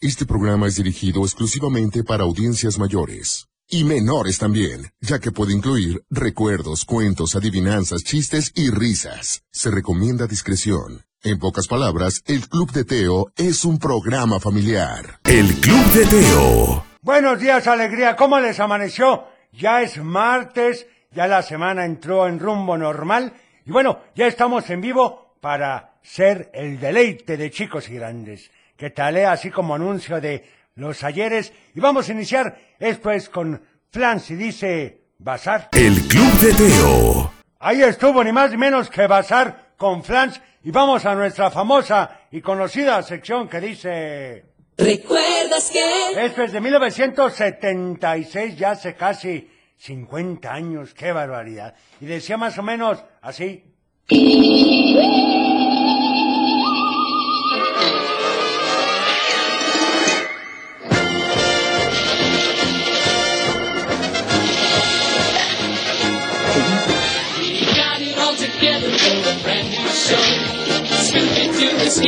Este programa es dirigido exclusivamente para audiencias mayores. Y menores también, ya que puede incluir recuerdos, cuentos, adivinanzas, chistes y risas. Se recomienda discreción. En pocas palabras, el Club de Teo es un programa familiar. El Club de Teo. Buenos días, alegría. ¿Cómo les amaneció? Ya es martes, ya la semana entró en rumbo normal. Y bueno, ya estamos en vivo para ser el deleite de chicos y grandes. Que tal, eh? Así como anuncio de los ayeres. Y vamos a iniciar esto es con Flans y dice Bazar. El Club de Teo. Ahí estuvo ni más ni menos que Bazar con Flans. Y vamos a nuestra famosa y conocida sección que dice... ¿Recuerdas que? Esto es de 1976, ya hace casi 50 años, qué barbaridad. Y decía más o menos así.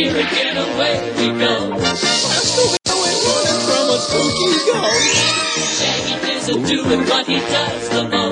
Here again, away we go. I water from a spooky ghost. Shaggy is a doing what he does the most.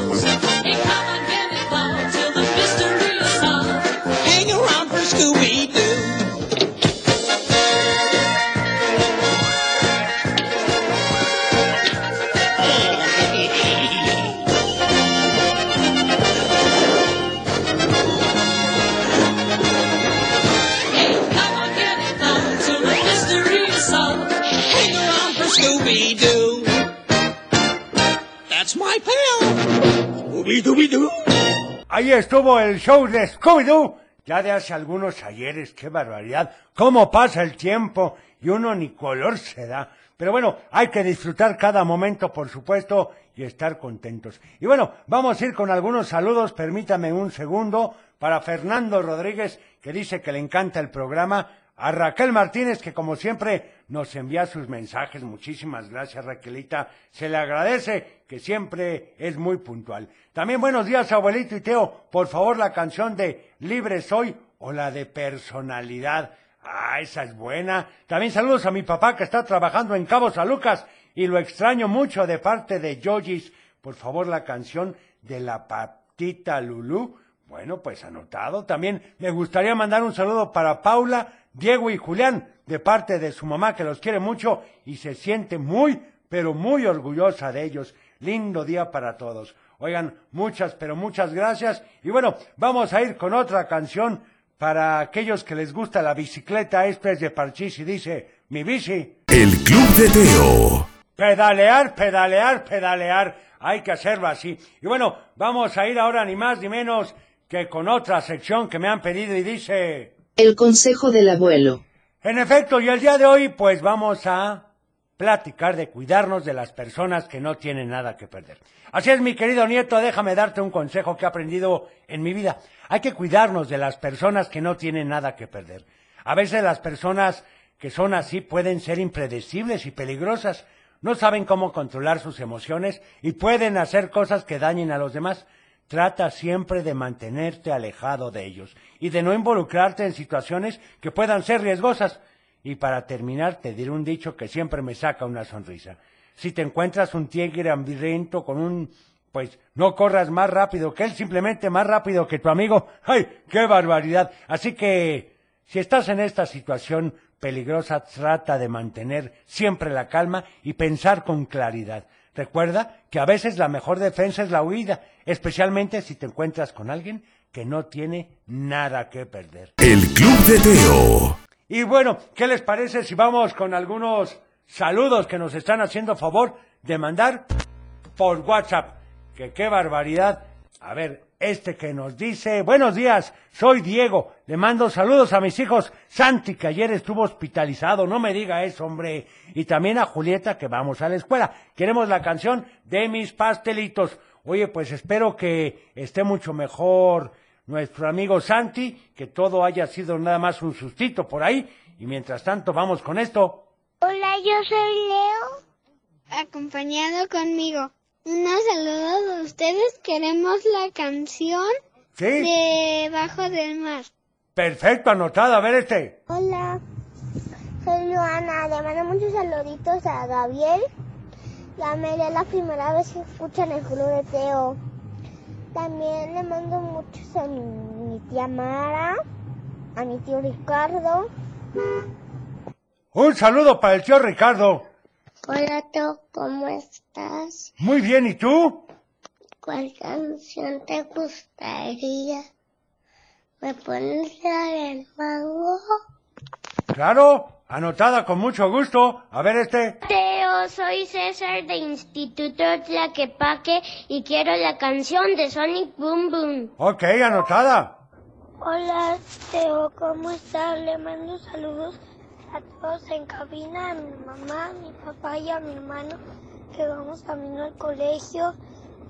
Ahí estuvo el show de Scooby-Doo. Ya de hace algunos ayeres, qué barbaridad. Cómo pasa el tiempo y uno ni color se da. Pero bueno, hay que disfrutar cada momento, por supuesto, y estar contentos. Y bueno, vamos a ir con algunos saludos. Permítame un segundo para Fernando Rodríguez, que dice que le encanta el programa. A Raquel Martínez, que como siempre nos envía sus mensajes. Muchísimas gracias, Raquelita. Se le agradece que siempre es muy puntual. También buenos días, abuelito y Teo. Por favor, la canción de Libre Soy o la de Personalidad. Ah, esa es buena. También saludos a mi papá que está trabajando en Cabo San Lucas y lo extraño mucho de parte de Yogis. Por favor, la canción de la patita Lulú. Bueno, pues anotado. También me gustaría mandar un saludo para Paula, Diego y Julián, de parte de su mamá que los quiere mucho y se siente muy, pero muy orgullosa de ellos. Lindo día para todos. Oigan, muchas, pero muchas gracias. Y bueno, vamos a ir con otra canción para aquellos que les gusta la bicicleta. Esto es de Parchís y dice, mi bici. El Club de Teo. Pedalear, pedalear, pedalear. Hay que hacerlo así. Y bueno, vamos a ir ahora ni más ni menos que con otra sección que me han pedido y dice... El consejo del abuelo. En efecto, y el día de hoy pues vamos a platicar de cuidarnos de las personas que no tienen nada que perder. Así es, mi querido nieto, déjame darte un consejo que he aprendido en mi vida. Hay que cuidarnos de las personas que no tienen nada que perder. A veces las personas que son así pueden ser impredecibles y peligrosas. No saben cómo controlar sus emociones y pueden hacer cosas que dañen a los demás. Trata siempre de mantenerte alejado de ellos y de no involucrarte en situaciones que puedan ser riesgosas. Y para terminar, te diré un dicho que siempre me saca una sonrisa. Si te encuentras un tigre hambriento con un... pues no corras más rápido que él, simplemente más rápido que tu amigo. ¡Ay, qué barbaridad! Así que, si estás en esta situación peligrosa, trata de mantener siempre la calma y pensar con claridad. Recuerda que a veces la mejor defensa es la huida, especialmente si te encuentras con alguien que no tiene nada que perder. El Club de Teo. Y bueno, ¿qué les parece si vamos con algunos saludos que nos están haciendo favor de mandar por WhatsApp? Que qué barbaridad. A ver, este que nos dice, buenos días, soy Diego, le mando saludos a mis hijos, Santi, que ayer estuvo hospitalizado, no me diga eso, hombre, y también a Julieta, que vamos a la escuela. Queremos la canción de mis pastelitos. Oye, pues espero que esté mucho mejor nuestro amigo Santi, que todo haya sido nada más un sustito por ahí, y mientras tanto vamos con esto. Hola, yo soy Leo, acompañado conmigo. Unos saludos a ustedes. Queremos la canción ¿Sí? de Bajo del Mar. Perfecto, anotado, a ver este. Hola, Soy Luana, le mando muchos saluditos a Gabriel. La es la primera vez que escuchan el club de Teo. También le mando muchos a mi, mi tía Mara, a mi tío Ricardo. Un saludo para el tío Ricardo. Hola Teo, ¿cómo estás? Muy bien, ¿y tú? ¿Cuál canción te gustaría? ¿Me pones la del mango? Claro, anotada con mucho gusto. A ver este. Teo, soy César de Instituto Tlaquepaque y quiero la canción de Sonic Boom Boom. Ok, anotada. Hola Teo, ¿cómo estás? Le mando saludos a todos en cabina, a mi mamá, a mi papá y a mi hermano que vamos camino al colegio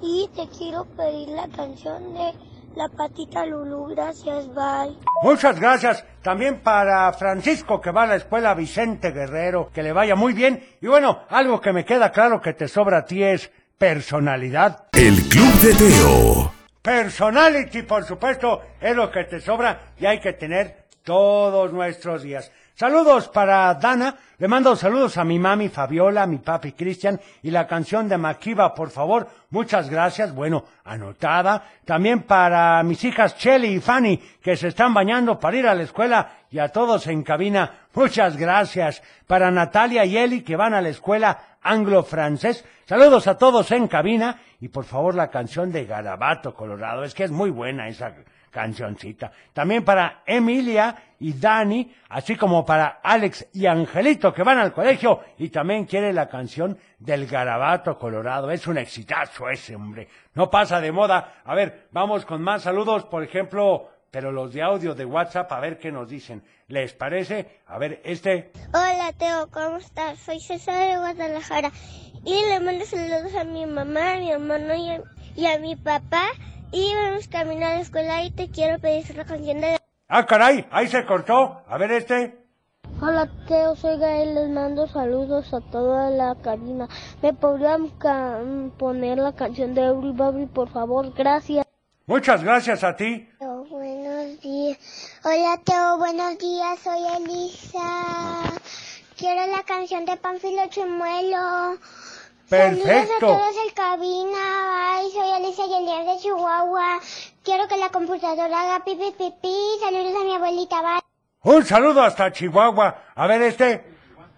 y te quiero pedir la canción de La Patita Lulú. Gracias, bye. Muchas gracias. También para Francisco que va a la escuela Vicente Guerrero, que le vaya muy bien. Y bueno, algo que me queda claro que te sobra a ti es personalidad. El Club de Teo. Personality, por supuesto, es lo que te sobra y hay que tener todos nuestros días. Saludos para Dana. Le mando saludos a mi mami Fabiola, a mi papi Cristian y la canción de Makiba, por favor. Muchas gracias. Bueno, anotada. También para mis hijas Shelly y Fanny, que se están bañando para ir a la escuela y a todos en cabina. Muchas gracias. Para Natalia y Eli, que van a la escuela anglo-francés. Saludos a todos en cabina y por favor la canción de Garabato Colorado. Es que es muy buena esa cancioncita. También para Emilia y Dani, así como para Alex y Angelito que van al colegio y también quiere la canción del Garabato Colorado. Es un exitazo ese, hombre. No pasa de moda. A ver, vamos con más saludos, por ejemplo, pero los de audio de WhatsApp, a ver qué nos dicen. ¿Les parece? A ver, este. Hola Teo, ¿cómo estás? Soy César de Guadalajara y le mando saludos a mi mamá, a mi hermano y a, y a mi papá y vamos camino a la escuela y te quiero pedir la canción de... Ah, caray, ahí se cortó. A ver este. Hola Teo, soy Gael, les mando saludos a toda la cabina. ¿Me podrían poner la canción de Bobby, por favor? Gracias. Muchas gracias a ti. Teo, buenos días. Hola Teo, buenos días, soy Elisa. Quiero la canción de Panfilo Chimuelo. Saludos a Perfecto. todos en cabina. Ay, soy Alicia Yelian de Chihuahua. Quiero que la computadora haga pipi pipi. Saludos a mi abuelita. Bye. Un saludo hasta Chihuahua. A ver este.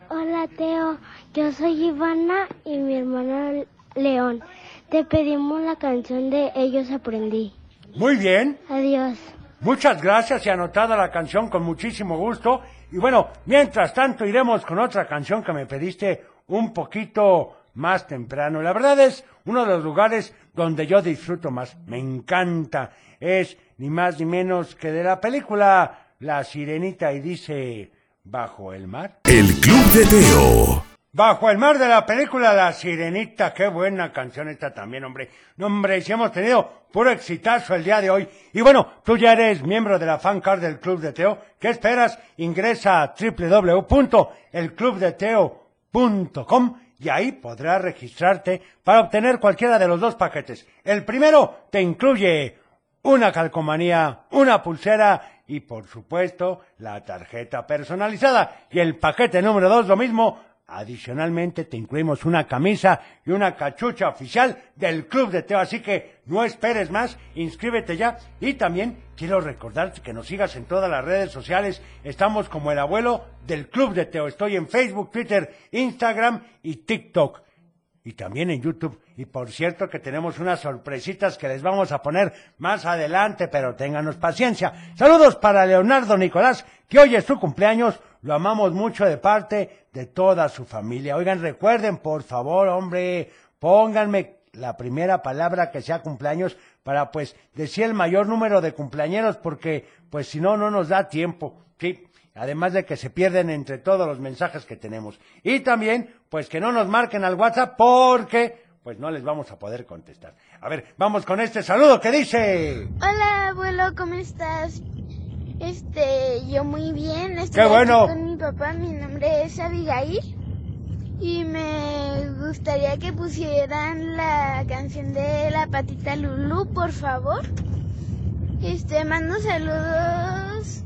Hola Teo, yo soy Ivana y mi hermano León. Te pedimos la canción de Ellos Aprendí. Muy bien. Adiós. Muchas gracias y anotada la canción con muchísimo gusto. Y bueno, mientras tanto iremos con otra canción que me pediste un poquito más temprano. La verdad es uno de los lugares donde yo disfruto más. Me encanta. Es ni más ni menos que de la película La Sirenita y dice Bajo el mar. El Club de Teo. Bajo el mar de la película La Sirenita, qué buena canción esta también, hombre. No, hombre, si hemos tenido puro exitazo el día de hoy. Y bueno, tú ya eres miembro de la fan card del Club de Teo. ¿Qué esperas? Ingresa a www.elclubdeteo.com y ahí podrás registrarte para obtener cualquiera de los dos paquetes. El primero te incluye una calcomanía, una pulsera y por supuesto la tarjeta personalizada. Y el paquete número dos lo mismo. Adicionalmente te incluimos una camisa y una cachucha oficial del Club de Teo, así que no esperes más, inscríbete ya y también quiero recordarte que nos sigas en todas las redes sociales, estamos como el abuelo del Club de Teo, estoy en Facebook, Twitter, Instagram y TikTok y también en YouTube. Y por cierto que tenemos unas sorpresitas que les vamos a poner más adelante, pero ténganos paciencia. Saludos para Leonardo Nicolás, que hoy es su cumpleaños. Lo amamos mucho de parte de toda su familia. Oigan, recuerden, por favor, hombre, pónganme la primera palabra que sea cumpleaños para pues decir el mayor número de cumpleañeros porque pues si no no nos da tiempo. Sí, además de que se pierden entre todos los mensajes que tenemos. Y también, pues que no nos marquen al WhatsApp porque, pues no les vamos a poder contestar. A ver, vamos con este saludo que dice... Hola abuelo, ¿cómo estás? Este, yo muy bien. Estoy ¡Qué bueno! aquí con mi papá, mi nombre es Abigail. Y me gustaría que pusieran la canción de la patita Lulu, por favor. Este, mando saludos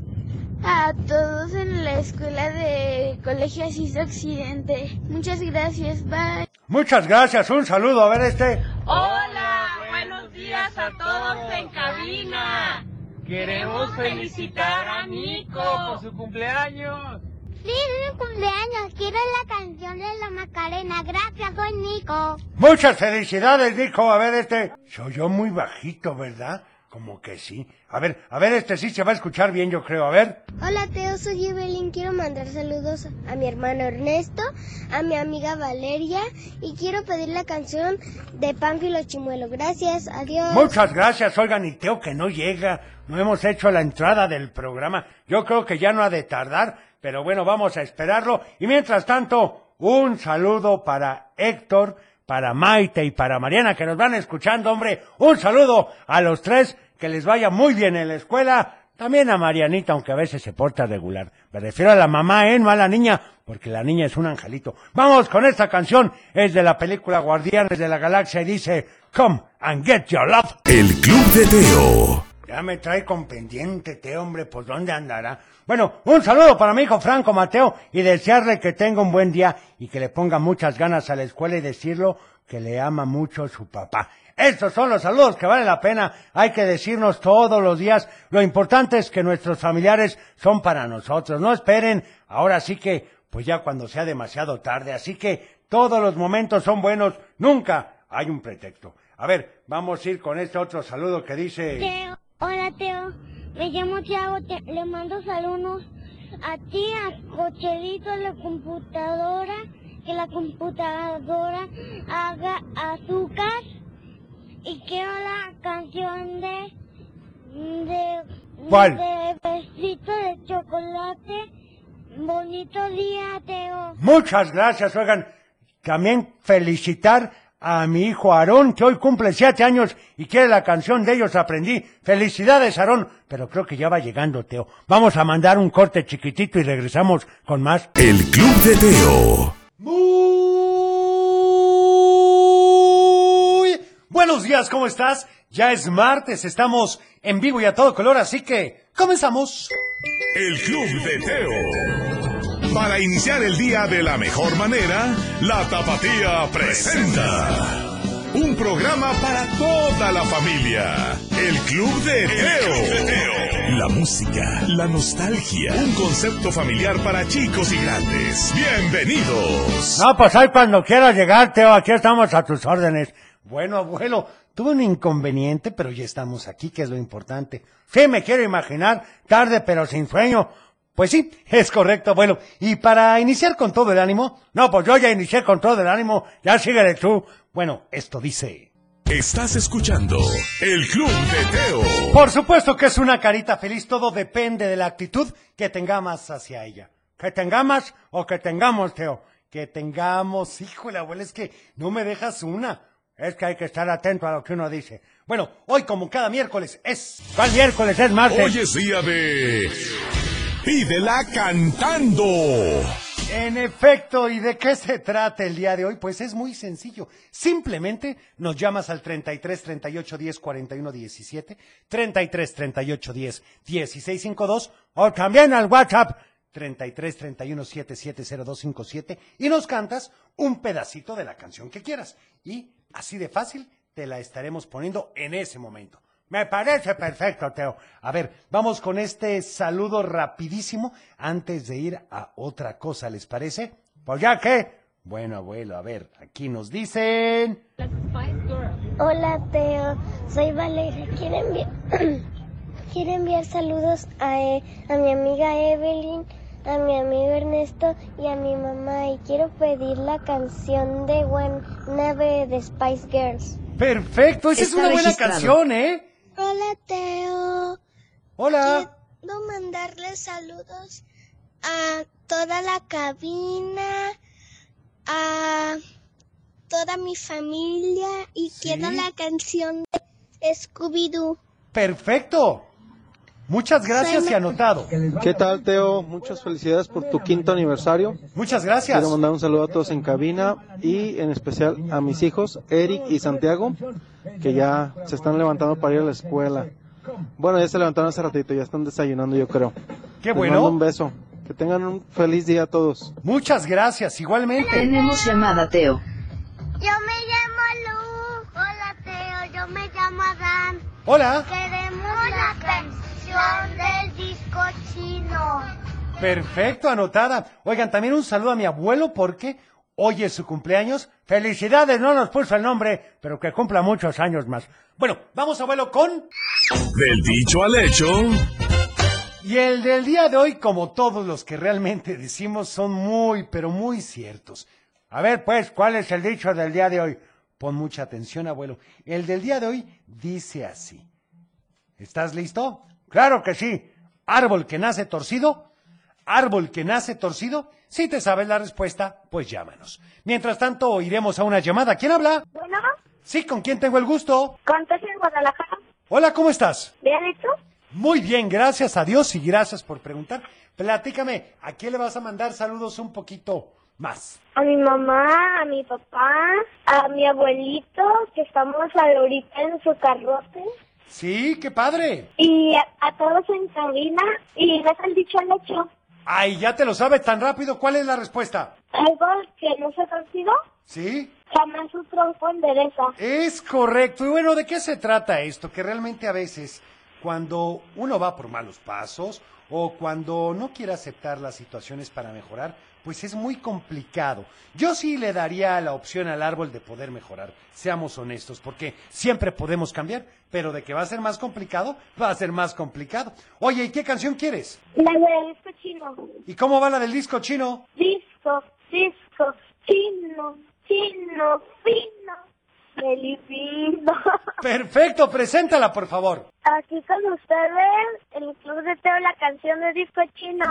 a todos en la escuela de Colegio Asís Occidente. Muchas gracias, bye. Muchas gracias, un saludo. A ver este. Hola, buenos días a todos en cabina. Queremos felicitar a Nico por su cumpleaños. Sí, es mi cumpleaños. Quiero la canción de la Macarena. Gracias, soy Nico. Muchas felicidades, Nico. A ver este. Se oyó muy bajito, ¿verdad? Como que sí. A ver, a ver, este sí se va a escuchar bien, yo creo. A ver. Hola, Teo, soy Evelyn. Quiero mandar saludos a mi hermano Ernesto, a mi amiga Valeria y quiero pedir la canción de Pánfilo Chimuelo. Gracias, adiós. Muchas gracias, oigan, y Teo que no llega. No hemos hecho la entrada del programa. Yo creo que ya no ha de tardar, pero bueno, vamos a esperarlo. Y mientras tanto, un saludo para Héctor, para Maite y para Mariana que nos van escuchando, hombre. Un saludo a los tres, que les vaya muy bien en la escuela. También a Marianita, aunque a veces se porta regular. Me refiero a la mamá, ¿eh? No a la niña, porque la niña es un angelito. Vamos con esta canción. Es de la película Guardianes de la Galaxia y dice, Come and get your love. El Club de Teo. Ya me trae con pendiente, Teo, hombre, pues ¿dónde andará? Bueno, un saludo para mi hijo Franco Mateo y desearle que tenga un buen día y que le ponga muchas ganas a la escuela y decirlo que le ama mucho su papá. Estos son los saludos que vale la pena, hay que decirnos todos los días. Lo importante es que nuestros familiares son para nosotros. No esperen, ahora sí que, pues ya cuando sea demasiado tarde. Así que todos los momentos son buenos, nunca hay un pretexto. A ver, vamos a ir con este otro saludo que dice... hola Teo, me llamo Tiago, te- le mando saludos a ti, a Cochelito, a la computadora, que la computadora haga azúcar y quiero la canción de de ¿Cuál? de besito de chocolate. Bonito día, Teo. Muchas gracias, oigan. También felicitar a mi hijo Aarón, que hoy cumple siete años y quiere la canción de ellos aprendí. Felicidades, Aarón. Pero creo que ya va llegando, Teo. Vamos a mandar un corte chiquitito y regresamos con más. El Club de Teo. Muy buenos días, ¿cómo estás? Ya es martes, estamos en vivo y a todo color, así que comenzamos. El Club de Teo. Para iniciar el día de la mejor manera, la Tapatía presenta. Un programa para toda la familia. El Club de Teo. La música, la nostalgia. Un concepto familiar para chicos y grandes. Bienvenidos. No, pues ahí cuando quieras llegar, Teo, aquí estamos a tus órdenes. Bueno, abuelo, tuve un inconveniente, pero ya estamos aquí, que es lo importante. Sí, me quiero imaginar, tarde pero sin sueño. Pues sí, es correcto, abuelo. Y para iniciar con todo el ánimo, no, pues yo ya inicié con todo el ánimo, ya síguele tú. Bueno, esto dice... Estás escuchando El Club de Teo. Por supuesto que es una carita feliz, todo depende de la actitud que tengamos hacia ella. Que tengamos o que tengamos, Teo. Que tengamos, híjole, abuela, es que no me dejas una. Es que hay que estar atento a lo que uno dice. Bueno, hoy como cada miércoles es... ¿Cuál miércoles es martes? Hoy es día de... Pídela cantando. En efecto, ¿y de qué se trata el día de hoy? Pues es muy sencillo. Simplemente nos llamas al 33 38 10 41 17, 33 38 10 16 52 o también al WhatsApp 33 31 770257 y nos cantas un pedacito de la canción que quieras. Y así de fácil te la estaremos poniendo en ese momento. Me parece perfecto, Teo. A ver, vamos con este saludo rapidísimo antes de ir a otra cosa, ¿les parece? Pues ya que. Bueno, abuelo, a ver, aquí nos dicen. Hola Teo, soy Valeria. Quiero enviar, quiero enviar saludos a, eh, a mi amiga Evelyn, a mi amigo Ernesto y a mi mamá. Y quiero pedir la canción de One Never de Spice Girls. Perfecto, esa es una buena registrado. canción, ¿eh? Hola Teo. Hola. Quiero mandarle saludos a toda la cabina, a toda mi familia y Sí. quiero la canción de Scooby-Doo. Perfecto. Muchas gracias y anotado. ¿Qué tal, Teo? Muchas felicidades por tu quinto aniversario. Muchas gracias. Quiero mandar un saludo a todos en cabina y en especial a mis hijos, Eric y Santiago, que ya se están levantando para ir a la escuela. Bueno, ya se levantaron hace ratito, ya están desayunando, yo creo. Qué Les bueno. mando un beso. Que tengan un feliz día a todos. Muchas gracias, igualmente. Tenemos llamada, Teo. Yo me llamo Lu. Hola, Teo. Yo me llamo Adán. Hola. Queremos la canción del disco chino. Perfecto, anotada. Oigan, también un saludo a mi abuelo porque hoy es su cumpleaños. Felicidades, no nos puso el nombre, pero que cumpla muchos años más. Bueno, vamos abuelo con... Del dicho al hecho, Y el del día de hoy, como todos los que realmente decimos, son muy, pero muy ciertos. A ver, pues, ¿cuál es el dicho del día de hoy? Pon mucha atención, abuelo. El del día de hoy dice así. ¿Estás listo? Claro que sí. Árbol que nace torcido. Árbol que nace torcido. Si te sabes la respuesta, pues llámanos. Mientras tanto, iremos a una llamada. ¿Quién habla? Bueno, Sí, ¿con quién tengo el gusto? ¿cuántos en Guadalajara? Hola, ¿cómo estás? ¿Bien y tú? Muy bien, gracias a Dios y gracias por preguntar. Platícame, ¿a quién le vas a mandar saludos un poquito más? A mi mamá, a mi papá, a mi abuelito, que estamos ahorita en su carrote. Sí, qué padre. Y a, a todos en cabina. Y no el dicho al hecho. Ay, ya te lo sabes tan rápido. ¿Cuál es la respuesta? Algo que no se ha torcido, ¿Sí? jamás su tronco endereza. Es correcto. Y bueno, ¿de qué se trata esto? Que realmente a veces, cuando uno va por malos pasos o cuando no quiere aceptar las situaciones para mejorar, pues es muy complicado. Yo sí le daría la opción al árbol de poder mejorar, seamos honestos, porque siempre podemos cambiar, pero de que va a ser más complicado, va a ser más complicado. Oye, ¿y qué canción quieres? La del disco chino. ¿Y cómo va la del disco chino? Disco, disco, chino, chino, fino, filipino. Perfecto, preséntala, por favor. Aquí con ustedes, el Club de Teo, la canción de disco chino.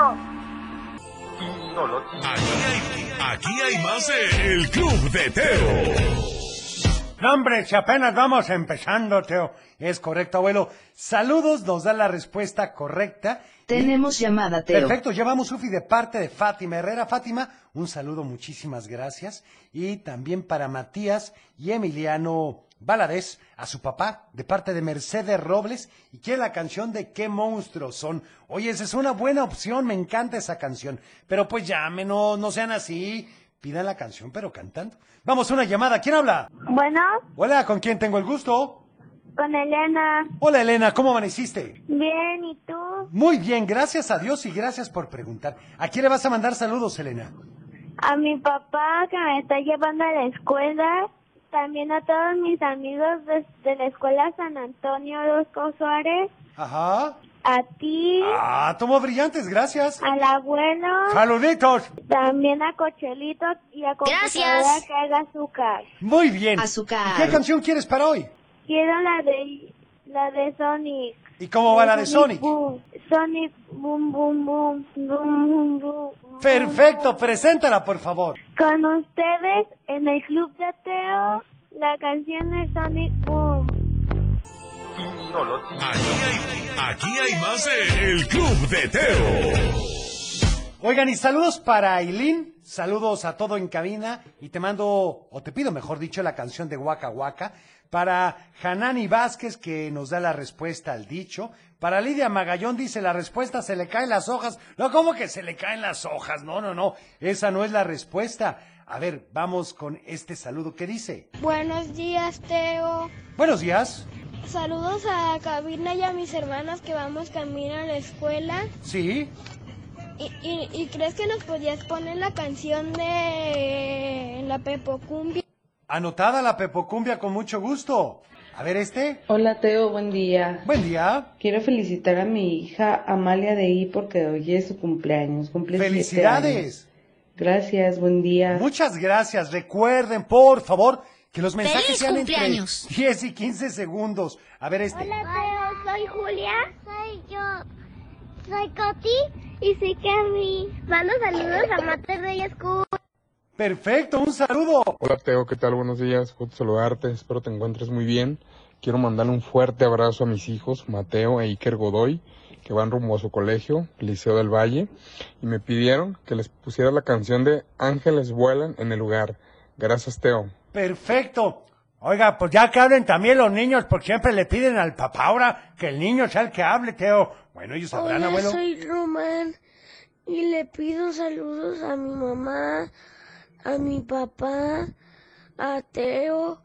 aquí hay, aquí hay más de El Club de Teo. No, hombre, si apenas vamos empezando, Teo. Es correcto, abuelo. Saludos, nos da la respuesta correcta. Tenemos llamada, Teo. Perfecto, llevamos Sufi de parte de Fátima Herrera. Fátima, un saludo, muchísimas gracias. Y también para Matías y Emiliano Valadez, a su papá, de parte de Mercedes Robles, y quiere la canción de Qué monstruos son. Oye, esa es una buena opción, me encanta esa canción. Pero pues llamen, no, no sean así. Pidan la canción, pero cantando. Vamos, una llamada. ¿Quién habla? Bueno, Hola, ¿con quién tengo el gusto? con Elena. Hola, Elena, ¿cómo amaneciste? Bien, ¿y tú? Muy bien, gracias a Dios y gracias por preguntar. ¿A quién le vas a mandar saludos, Elena? A mi papá que me está llevando a la escuela. También a todos mis amigos de, de la escuela San Antonio Orozco Suárez. Ajá. A ti. Ah, tomo brillantes, gracias. Al abuelo. Saluditos. También a Cochelito y a Gracias. que haga azúcar. Muy bien. Azúcar. ¿Y ¿Qué canción quieres para hoy? Quiero la de la de Sonic. ¿Y cómo va la de Sonic? Boom. Sonic boom boom boom boom boom boom. Perfecto, preséntala, por favor. Con ustedes en el club de Teo la canción de Sonic Boom. Aquí hay, aquí hay más de El Club de Teo. Oigan, y saludos para Aileen, saludos a todo en cabina, y te mando, o te pido mejor dicho, la canción de Waka Waka. Para Hanani Vázquez, que nos da la respuesta al dicho. Para Lidia Magallón dice, la respuesta se le caen las hojas. No, ¿cómo que se le caen las hojas? No, no, no, esa no es la respuesta. A ver, vamos con este saludo. ¿Qué dice? Buenos días, Teo. Buenos días. Saludos a Cabina y a mis hermanas que vamos camino a la escuela. Sí. ¿Y, y, y crees que nos podías poner la canción de la Pepocumbia? Anotada la Pepocumbia con mucho gusto. A ver este. Hola Teo, buen día. Buen día. Quiero felicitar a mi hija Amalia de I porque hoy es su cumpleaños. Cumple siete Felicidades. años. Gracias, buen día. Muchas gracias. Recuerden, por favor, que los mensajes ¡Feliz sean cumpleaños! entre 10 y 15 segundos. A ver este. Hola, Teo, soy Julia. Soy yo. Soy Coti y soy Cami. Mando saludos a Mate Reyes Cool. Perfecto, un saludo. Hola Teo, ¿qué tal? Buenos días, gusto saludarte, espero te encuentres muy bien. Quiero mandarle un fuerte abrazo a mis hijos, Mateo e Iker Godoy, que van rumbo a su colegio, Liceo del Valle, y me pidieron que les pusiera la canción de Ángeles vuelan en el lugar. Gracias Teo. Perfecto. Oiga, pues ya que hablen también los niños, porque siempre le piden al papá ahora que el niño sea el que hable, Teo. Bueno, ellos sabrán, Hola, abuelo. soy Román y le pido saludos a mi mamá, a mi papá, a Teo,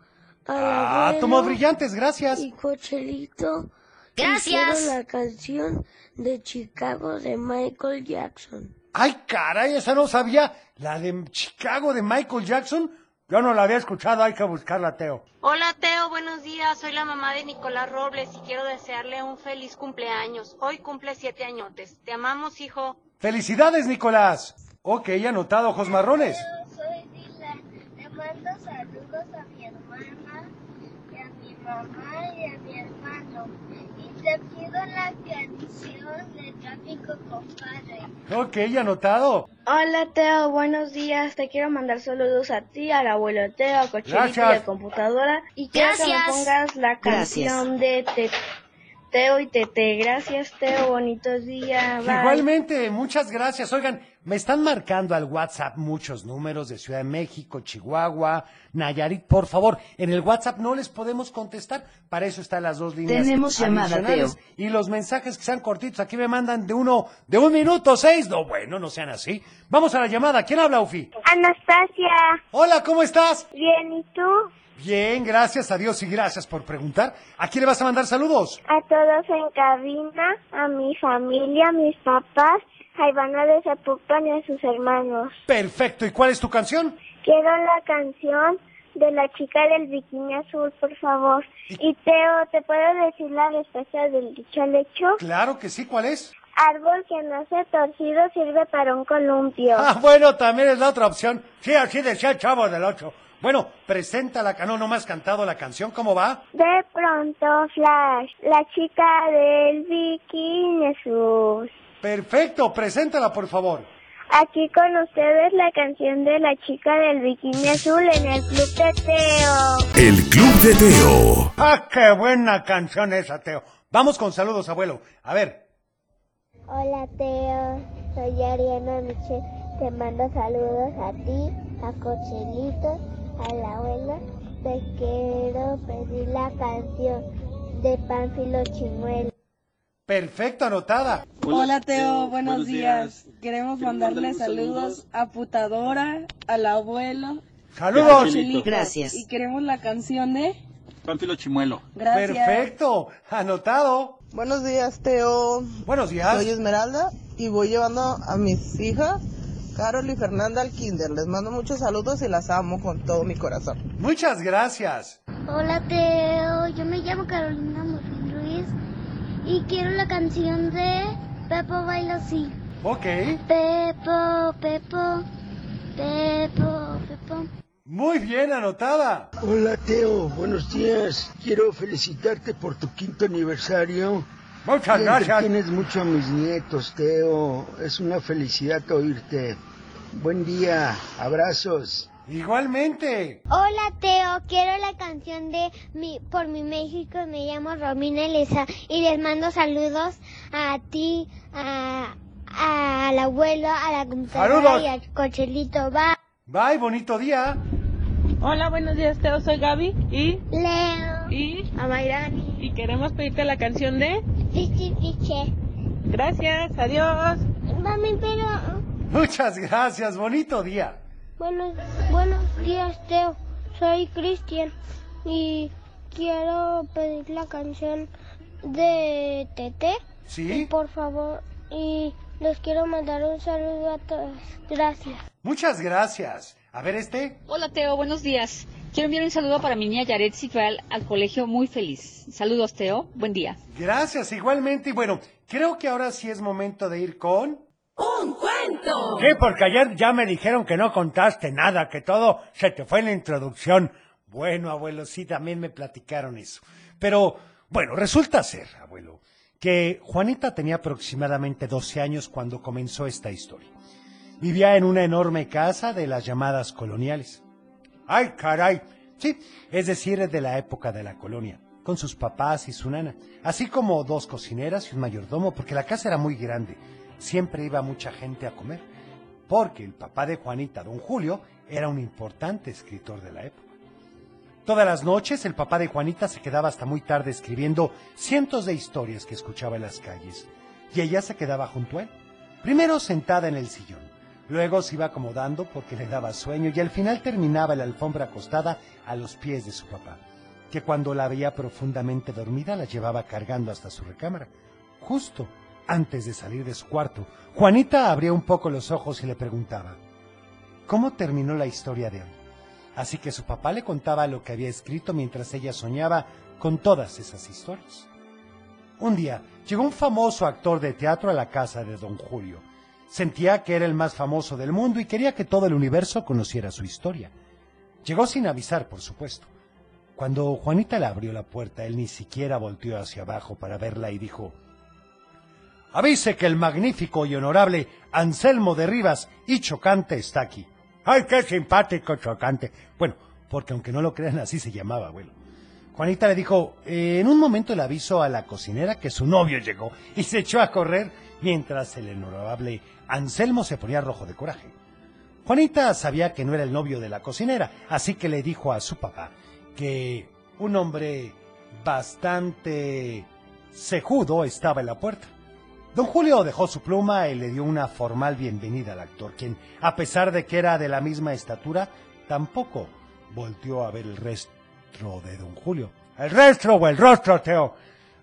a Ah, abuelo tomó brillantes, gracias. y Cochelito. Gracias. Quiero la canción de Chicago de Michael Jackson. Ay, caray, esa no sabía. La de Chicago de Michael Jackson. Yo no la había escuchado, hay que buscarla, Teo. Hola Teo, buenos días. Soy la mamá de Nicolás Robles y quiero desearle un feliz cumpleaños. Hoy cumple siete añotes. Te amamos, hijo. ¡Felicidades, Nicolás! Ok, anotado, ojos marrones. Soy Dylan. Le mando saludos a mi hermana y a mi mamá y a mi hermano. Te pido la canción de Tráfico Compadre. Ok, anotado. Hola Teo, buenos días. Te quiero mandar saludos a ti, al abuelo Teo, a Gracias. a computadora. Y quiero que Gracias. me pongas la Gracias. canción de Te- Teo y Tete. Gracias Teo, bonitos días. Bye. Igualmente, muchas gracias. Oigan, me están marcando al WhatsApp muchos números de Ciudad de México, Chihuahua, Nayarit. Por favor, en el WhatsApp no les podemos contestar. Para eso están las dos líneas Tenemos llamada. Teo. Y los mensajes que sean cortitos. Aquí me mandan de uno, de un minuto seis. No, bueno, no sean así. Vamos a la llamada. ¿Quién habla, Ufi? Anastasia, Hola, ¿cómo estás? bien, ¿y tú? Bien, gracias a Dios y gracias por preguntar. ¿A quién le vas a mandar saludos? A todos en cabina, a mi familia, a mis papás, a Ivana de Zapopan y a sus hermanos. Perfecto. ¿Y cuál es tu canción? Quiero la canción de la chica del bikini azul, por favor. Y Teo, ¿te puedo decir la respuesta del dicho al hecho? Claro que sí, ¿cuál es? Árbol que nace torcido sirve para un columpio. Ah, bueno, también es la otra opción. Sí, así decía el chavo del 8. Bueno, presenta la canción, no me has cantado la canción, ¿cómo va? De pronto, Flash, la chica del bikini azul. Perfecto, preséntala, por favor. Aquí con ustedes la canción de la chica del bikini azul en el club de Teo. El Club de Teo. Ah, qué buena canción esa, Teo. Vamos con saludos, abuelo. A ver, Hola Teo, soy Ariana Michelle. Te mando saludos a ti, a Cochelito, a la abuela. Te quiero pedir la canción de Pánfilo Chimuelo. Perfecto, anotada. Hola Teo, buenos días. Queremos mandarle saludos a Putadora, al abuelo. Saludos. Gracias. Y queremos la canción de Pánfilo Chimuelo. Gracias. Perfecto, anotado. Buenos días, Teo. Buenos días. Soy Esmeralda y voy llevando a mis hijas, Carol y Fernanda, al kinder. Les mando muchos saludos y las amo con todo mi corazón. Muchas gracias. Hola Teo, yo me llamo Carolina Morfín Ruiz y quiero la canción de Pepo Baila Así. Ok. Pepo, Pepo, Pepo, Pepo. Muy bien, anotada. Hola Teo, buenos días. Quiero felicitarte por tu quinto aniversario. Muchas gracias. Tienes mucho a mis nietos, Teo. Es una felicidad oírte. Buen día, abrazos. Igualmente. Hola Teo, quiero la canción de mi, Por mi México, me llamo Romina Elisa y les mando saludos a ti, a, al abuelo, a la computadora Saludos. y al cochelito. Bye. Bye, bonito día. Hola, buenos días Teo, soy Gaby y Leo, y a Mayrani, y queremos pedirte la canción de Fichi Fiche. Gracias, adiós. Mami, pero... Muchas gracias, bonito día. Buenos, buenos días, Teo. Soy Cristian y quiero pedir la canción de Tete. ¿Sí? Por favor, y les quiero mandar un saludo a todos. Gracias. Muchas gracias. A ver este. Hola Teo, buenos días. Quiero enviar un saludo para mi niña Yaretsi que va al, al colegio muy feliz. Saludos Teo, buen día. Gracias, igualmente. Y bueno, creo que ahora sí es momento de ir con... ¡Un cuento! Sí, porque ayer ya me dijeron que no contaste nada, que todo se te fue en la introducción. Bueno, abuelo, sí, también me platicaron eso. Pero, bueno, resulta ser, abuelo, que Juanita tenía aproximadamente 12 años cuando comenzó esta historia. Vivía en una enorme casa de las llamadas coloniales. ¡Ay, caray! Sí, es decir, de la época de la colonia, con sus papás y su nana, así como dos cocineras y un mayordomo, porque la casa era muy grande. Siempre iba mucha gente a comer, porque el papá de Juanita, don Julio, era un importante escritor de la época. Todas las noches el papá de Juanita se quedaba hasta muy tarde escribiendo cientos de historias que escuchaba en las calles, y ella se quedaba junto a él, primero sentada en el sillón, luego se iba acomodando porque le daba sueño y al final terminaba la alfombra acostada a los pies de su papá, que cuando la veía profundamente dormida la llevaba cargando hasta su recámara. Justo antes de salir de su cuarto, Juanita abría un poco los ojos y le preguntaba, ¿cómo terminó la historia de hoy? Así que su papá le contaba lo que había escrito mientras ella soñaba con todas esas historias. Un día llegó un famoso actor de teatro a la casa de don Julio. Sentía que era el más famoso del mundo y quería que todo el universo conociera su historia. Llegó sin avisar, por supuesto. Cuando Juanita le abrió la puerta, él ni siquiera volteó hacia abajo para verla y dijo, Avise que el magnífico y honorable Anselmo de Rivas y Chocante está aquí. ¡Ay, qué simpático Chocante! Bueno, porque aunque no lo crean, así se llamaba, abuelo. Juanita le dijo, en un momento le aviso a la cocinera que su novio llegó y se echó a correr mientras el honorable Anselmo se ponía rojo de coraje. Juanita sabía que no era el novio de la cocinera, así que le dijo a su papá que un hombre bastante cejudo estaba en la puerta. Don Julio dejó su pluma y le dio una formal bienvenida al actor, quien, a pesar de que era de la misma estatura, tampoco volteó a ver el rostro de don Julio. ¿El rostro o el rostro, Teo?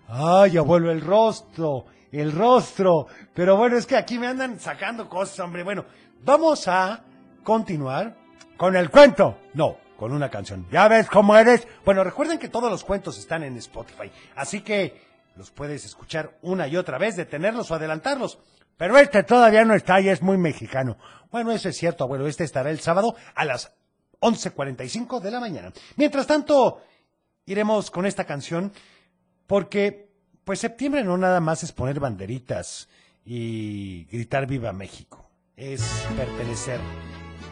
Ay, abuelo, el rostro, el rostro. Pero bueno, es que aquí me andan sacando cosas, hombre. Bueno, vamos a continuar con el cuento. No, con una canción. ¿Ya ves cómo eres? Bueno, recuerden que todos los cuentos están en Spotify, así que los puedes escuchar una y otra vez, detenerlos o adelantarlos. Pero este todavía no está y es muy mexicano. Bueno, eso es cierto, abuelo. Este estará el sábado a las 11.45 de la mañana. Mientras tanto, iremos con esta canción porque, pues septiembre no nada más es poner banderitas y gritar viva México. Es pertenecer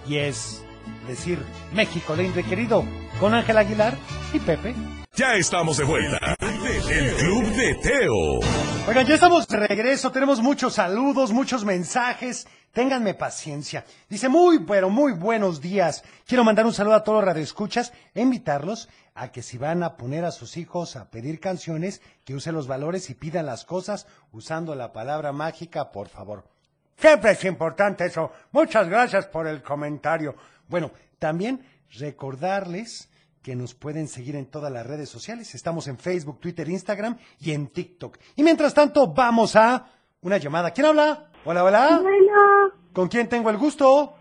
y es decir México lindo y querido con Ángel Aguilar y Pepe. Ya estamos de vuelta. El Club de Teo. Oigan, ya estamos de regreso, tenemos muchos saludos, muchos mensajes. Ténganme paciencia. Dice muy, pero muy buenos días. Quiero mandar un saludo a todos los radioescuchas e invitarlos a que si van a poner a sus hijos a pedir canciones, que usen los valores y pidan las cosas usando la palabra mágica, por favor. Siempre es importante eso. Muchas gracias por el comentario. Bueno, también recordarles que nos pueden seguir en todas las redes sociales. Estamos en Facebook, Twitter, Instagram y en TikTok. Y mientras tanto, vamos a una llamada. ¿Quién habla? Hola, hola. Bueno, ¿Con quién tengo el gusto?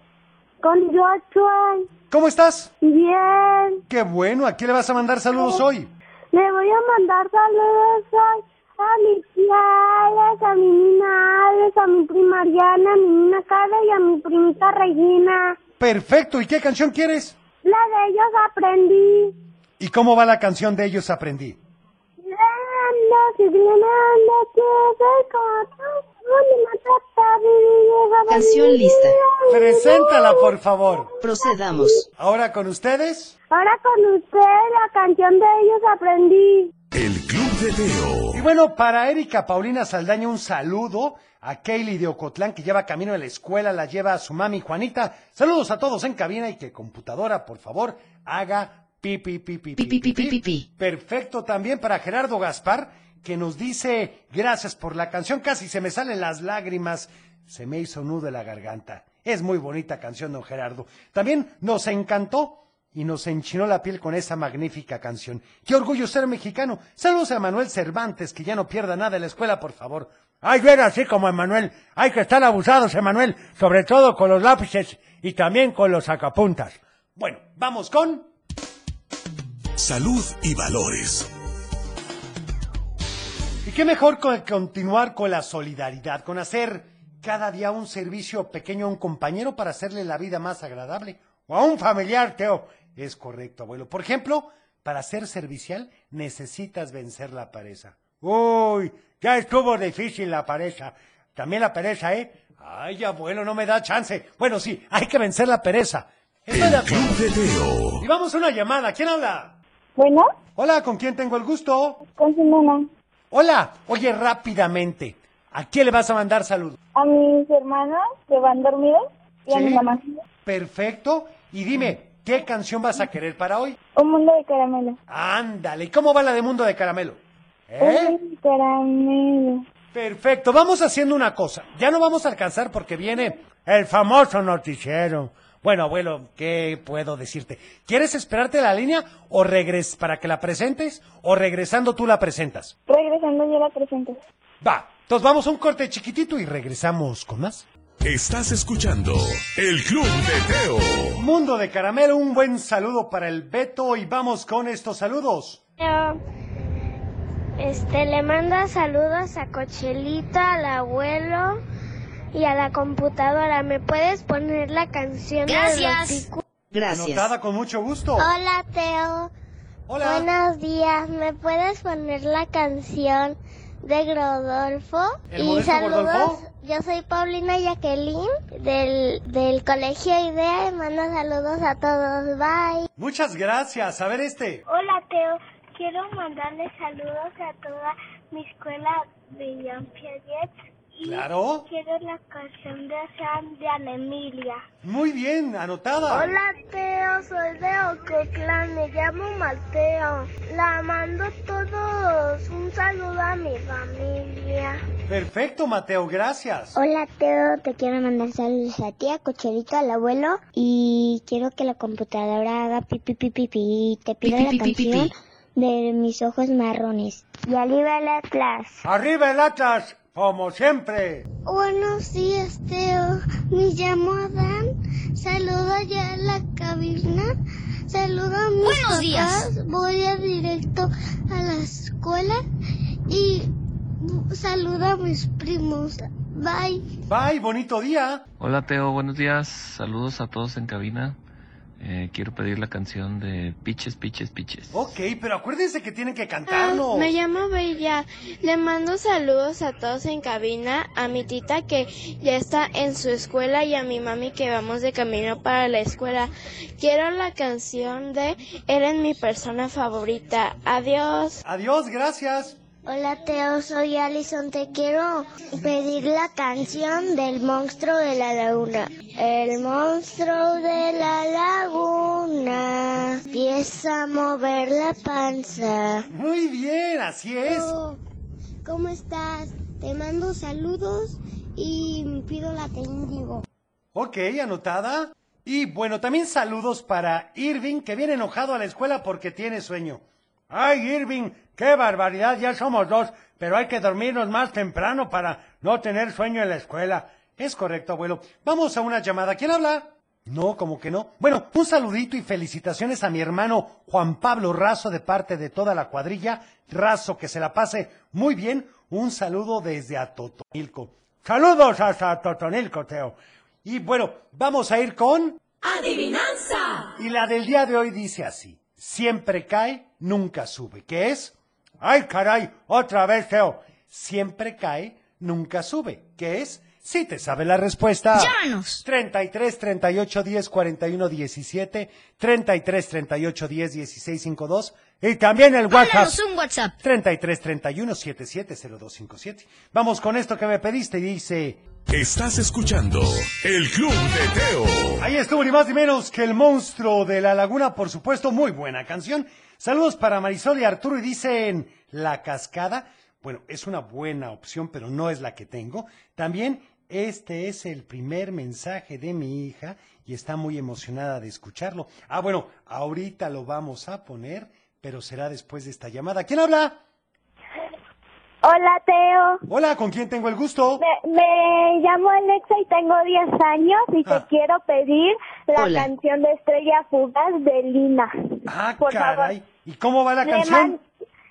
con Joshua. ¿Cómo estás? Bien. Qué bueno. ¿A quién le vas a mandar saludos hoy? Le voy a mandar saludos hoy a mis tías, a mi nina a mi prima Ariana, a mi nina Cara y a mi primita Regina. Perfecto. ¿Y qué canción quieres? La de ellos aprendí. ¿Y cómo va la canción de ellos aprendí? Canción lista. Preséntala, por favor. Procedamos. Ahora con ustedes. Ahora con usted la canción de ellos aprendí. El Club de Teo. Y bueno, para Erika Paulina Saldaña un saludo. A Kaylee de Ocotlán que lleva camino de la escuela, la lleva a su mami Juanita. Saludos a todos en cabina y que computadora, por favor, haga pi pi pi pi pi, Pi, pi, pi, pi, pi. Perfecto también para Gerardo Gaspar que nos dice gracias por la canción, casi se me salen las lágrimas, se me hizo nudo en la garganta. Es muy bonita canción, don Gerardo. También nos encantó y nos enchinó la piel con esa magnífica canción. Qué orgullo ser mexicano. Saludos a Manuel Cervantes, que ya no pierda nada en la escuela, por favor. Ay, ver así como Emanuel. Hay que estar abusados, Emanuel, sobre todo con los lápices y también con los sacapuntas. Bueno, vamos con... Salud y valores. Y qué mejor con continuar con la solidaridad, con hacer cada día un servicio pequeño a un compañero para hacerle la vida más agradable. O a un familiar, Teo. Es correcto, abuelo. Por ejemplo, para ser servicial necesitas vencer la pereza. Uy, ya estuvo difícil la pereza. También la pereza, ¿eh? Ay, abuelo, no me da chance. Bueno, sí, hay que vencer la pereza. Estoy de acuerdo. Club de Teo. Y vamos a una llamada. ¿Quién habla? Bueno, Hola, ¿con quién tengo el gusto? con Simona. Hola, oye rápidamente. ¿A quién le vas a mandar saludos? A mis hermanos que van dormidos y a mi mamá. Perfecto. Y dime, ¿Qué canción vas a querer para hoy? Un mundo de caramelo. Ándale, ¿y cómo va la de Mundo de Caramelo? Un ¿Eh? caramelo. Perfecto, vamos haciendo una cosa. Ya no vamos a alcanzar porque viene el famoso noticiero. Bueno, abuelo, ¿qué puedo decirte? ¿Quieres esperarte la línea o regres para que la presentes o regresando tú la presentas? Regresando yo la presento. Va, entonces vamos a un corte chiquitito y regresamos con más. Estás escuchando El Club de Teo. Mundo de Caramelo, un buen saludo para el Beto y vamos con estos saludos. Este, le manda saludos a Cochelita, al abuelo y a la computadora. ¿Me puedes poner la canción Gracias. de los picu- Anotada con mucho gusto. Hola, Teo. Hola. Buenos días. ¿Me puedes poner la canción de Grodolfo? ¿El y saludos. Yo soy Paulina Jacqueline del, del Colegio Idea y mando saludos a todos. Bye. Muchas gracias. A ver este. Hola, Teo. Quiero mandarle saludos a toda mi escuela de Jean Piaget. Y Claro. quiero la canción de Sam de Ana Emilia. Muy bien, anotada. Hola, Teo. Soy de Ocotlán. Me llamo Mateo. La mando todos. Un saludo a mi familia. Perfecto, Mateo, gracias. Hola, Teo. Te quiero mandar saludos a ti, a Cocherito, al abuelo. Y quiero que la computadora haga pipi, pipi, pipi. Te pido Pi, la pi, pi, pi, canción pi. De mis ojos marrones. Y arriba el Atlas. Arriba el Atlas, como siempre. Buenos días, Teo. Me llamo Adán. Saludo ya a la cabina. Saludo a mis Buenos papás. días. Voy a directo a la escuela y saludo a mis primos. Bye. Bye, bonito día. Hola Teo, buenos días. Saludos a todos en cabina. Eh, quiero pedir la canción de Piches, Piches, Piches. Ok, pero acuérdense que tienen que cantarlo. Me llamo Bella. Le mando saludos a todos en cabina, a mi tita que ya está en su escuela y a mi mami que vamos de camino para la escuela. Quiero la canción de Eres mi persona favorita. Adiós. Adiós, gracias. Hola Teo, soy Alison. Te quiero pedir la canción del monstruo de la laguna. El monstruo de la laguna empieza a mover la panza. Muy bien, así es. Teo, ¿Cómo estás? Te mando saludos y pido la indigo. Ok, anotada. Y bueno, también saludos para Irving, que viene enojado a la escuela porque tiene sueño. Ay, Irving, qué barbaridad, ya somos dos, pero hay que dormirnos más temprano para no tener sueño en la escuela. Es correcto, abuelo. Vamos a una llamada. ¿Quién habla? No, como que no. Bueno, un saludito y felicitaciones a mi hermano Juan Pablo Razo de parte de toda la cuadrilla. Razo, que se la pase muy bien. Un saludo desde Atotonilco. Saludos hasta Totonilco, Teo. Y bueno, vamos a ir con... ¡Adivinanza! Y la del día de hoy dice así. Siempre cae, nunca sube. ¿Qué es? ¡Ay, caray! Otra vez, Teo. Siempre cae, nunca sube. ¿Qué es? Si te sabe la respuesta. Llámanos. 33 38 10 41 17, 33 38 10 16 52 y también el WhatsApp. Mándanos un WhatsApp. 33 31 77 0257. Vamos con esto que me pediste y dice... Estás escuchando El Club de Teo. Ahí estuvo ni más ni menos que el monstruo de la laguna, por supuesto, muy buena canción. Saludos para Marisol y Arturo y dicen La Cascada. Bueno, es una buena opción, pero no es la que tengo. También este es el primer mensaje de mi hija y está muy emocionada de escucharlo. Ah, bueno, ahorita lo vamos a poner, pero será después de esta llamada. ¿Quién habla? Hola, Teo. Hola, ¿con quién tengo el gusto? Me, me llamo Alexa y tengo 10 años y te quiero pedir la Hola. canción de Estrella Fugaz de Lina. Ah, Por caray. ¿Y cómo va la Le canción?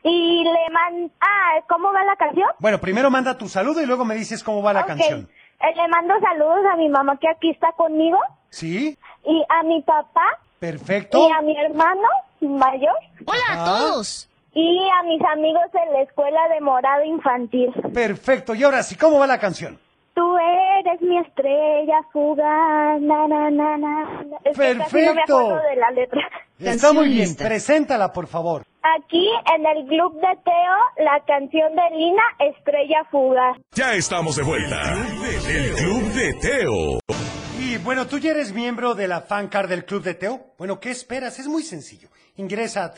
y le man... Ah, ¿cómo va la canción? Bueno, primero manda tu saludo y luego me dices cómo va la canción. Eh, le mando saludos a mi mamá que aquí está conmigo ¿Sí? y a mi papá Perfecto. y a mi hermano mayor Hola a todos. Y a mis amigos en la escuela de morado infantil. Perfecto. Y ahora sí, ¿cómo va la canción? Tú eres mi estrella fugaz, na, na, na, na. Es que casi no me Perfecto. acuerdo de la letra. Está muy bien. lista. Preséntala, por favor. Aquí en el club de Teo, la canción de Lina, Estrella Fugaz. Ya estamos de vuelta. El Club de Teo. Y bueno, tú ya eres miembro de la fan card del Club de Teo. Bueno, ¿qué esperas? Es muy sencillo. Ingresa a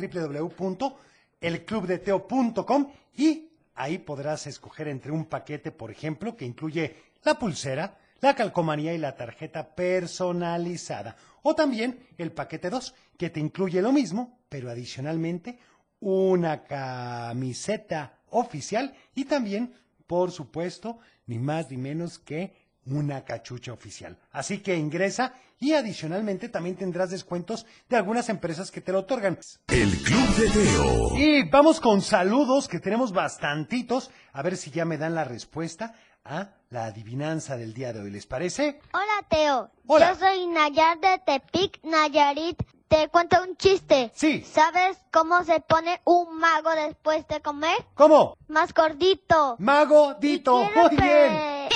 www.elclubdeteo.com y ahí podrás escoger entre un paquete, por ejemplo, que incluye la pulsera, la calcomanía y la tarjeta personalizada. O también el paquete 2, que te incluye lo mismo, pero adicionalmente una camiseta oficial y también, por supuesto, ni más ni menos que una cachucha oficial. Así que ingresa y adicionalmente también tendrás descuentos de algunas empresas que te lo otorgan. El Club de Teo. Y vamos con saludos, que tenemos bastantitos, a ver si ya me dan la respuesta a la adivinanza del día de hoy. ¿Les parece? Hola, Teo. Hola. Yo soy Nayar de Tepic, Nayarit. Te cuento un chiste. Sí. ¿Sabes cómo se pone un mago después de comer? ¿Cómo? Más gordito. Mago Dito. Y quiero Muy bien.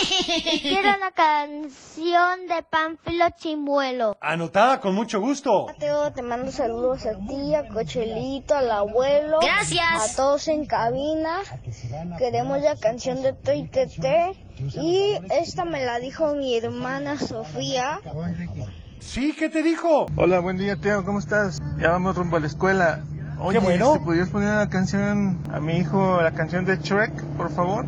y quiero la canción de Pánfilo Chimuelo. Anotada con mucho gusto. Teo, te mando saludos a ti, a Cochelito, al abuelo. Gracias. A todos en cabina. Queremos la canción de Toy Tete. Y esta me la dijo mi hermana Sofía. Sí, ¿qué te dijo? Hola, buen día, Teo, ¿cómo estás? Ya vamos rumbo a la escuela. Oye, Qué bueno. ¿podrías poner la canción a mi hijo, la canción de Shrek, por favor?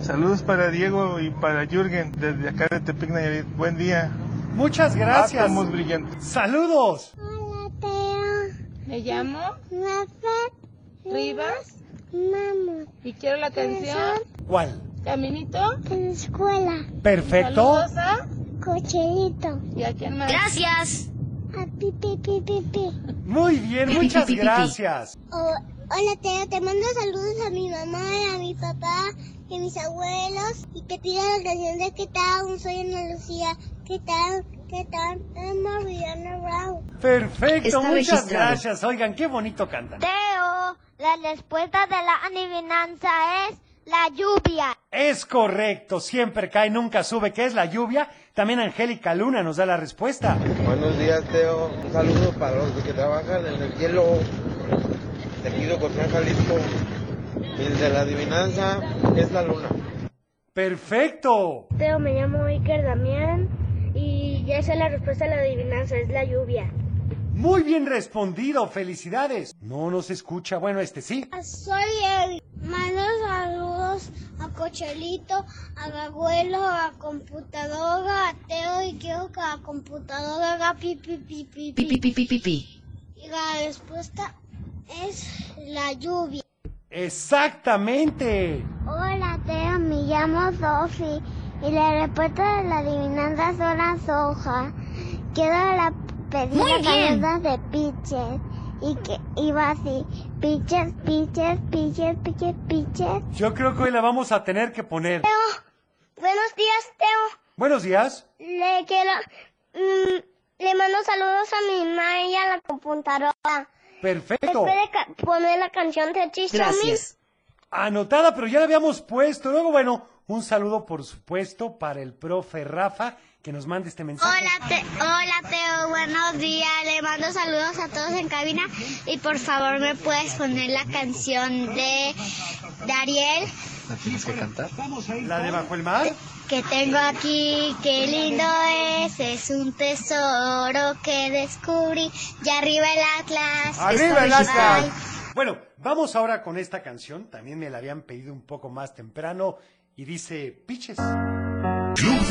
Saludos para Diego y para Jürgen, desde acá de Tepic Nayarit. Buen día. Muchas gracias. Átomos brillantes. Saludos. Hola, Teo. Me llamo Rafael. Rivas Mamá. y quiero la canción ¿Cuál? Caminito. En la escuela. Perfecto. Saludos a... Cochelito. ¿Y a quién más? Gracias. A pipi, pipi, pipi. Muy bien, muchas gracias. Oh, hola, Teo. Te mando saludos a mi mamá, a mi papá y a mis abuelos. Y te pido la canción de ¿Qué tal? Soy Ana Lucía. ¿Qué tal? ¿Qué tal? I'm Mariana Rao. Perfecto, Está muchas registrado. gracias. Oigan, qué bonito cantan. Teo, la respuesta de la adivinanza es la lluvia. Es correcto, siempre cae, nunca sube, ¿qué es la lluvia? También Angélica Luna nos da la respuesta. Buenos días, Teo. Un saludo para los que trabajan en el cielo. Te pido Cotlán, Jalisco. Y el de la adivinanza es la luna. Perfecto. Teo, me llamo Iker Damián. Y ya sé la respuesta a la adivinanza, es la lluvia. Muy bien respondido, felicidades. No nos escucha, bueno, este sí. Soy el. A Cochelito, a abuelo, a computadora, a Teo y quiero que la computadora haga pipi, pipi, Pi, pi, pi, pi, pi, pi. Y la respuesta es la lluvia. Exactamente. Hola, Teo, me llamo Sofi y la respuesta de la adivinanza son las hojas. Quiero la canción de Piches y que iba así, Piches, Piches, Piches, Piches, Piches. Yo creo que hoy la vamos a tener que poner. Buenos días, Teo. Buenos días. Le quiero, mm, le mando saludos a mi mamá y a la computadora. Perfecto. ¿Puede ca- poner la canción de? Gracias. Anotada, pero ya la habíamos puesto. Luego, bueno, un saludo, por supuesto, para el profe Rafa, que nos mande este mensaje. Hola, Te- hola Teo, buenos días. Le mando saludos a todos en cabina y por favor me puedes poner la canción de Dariel ¿La tienes que cantar? La de Bajo el Mar. que tengo aquí. Qué lindo es, es un tesoro que descubrí. Y arriba el Atlas. ¡Arriba el. Atlas! Bueno, vamos ahora con esta canción. También me la habían pedido un poco más temprano. Y dice, piches.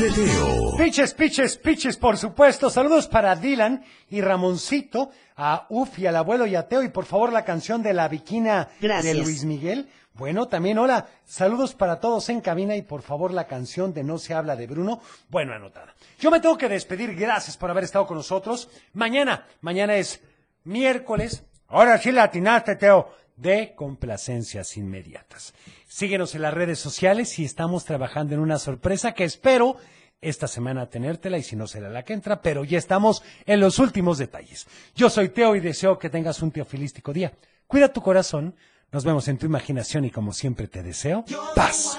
Club de Teo. Piches, piches, piches, por supuesto. Saludos para Dylan y Ramoncito, a Ufi, al abuelo y a Teo. Y por favor, la canción de la Viquina de. Luis Miguel. Bueno, también hola. Saludos para todos en cabina y por favor la canción de No se habla de Bruno. Bueno, anotada. Yo me tengo que despedir. Gracias por haber estado con nosotros. Mañana, mañana es miércoles. Ahora sí la atinaste, Teo. De complacencias inmediatas. Síguenos en las redes sociales y estamos trabajando en una sorpresa que espero esta semana tenértela y si no será la que entra, pero ya estamos en los últimos detalles. Yo soy Teo y deseo que tengas un teofilístico día. Cuida tu corazón, nos vemos en tu imaginación y como siempre te deseo paz.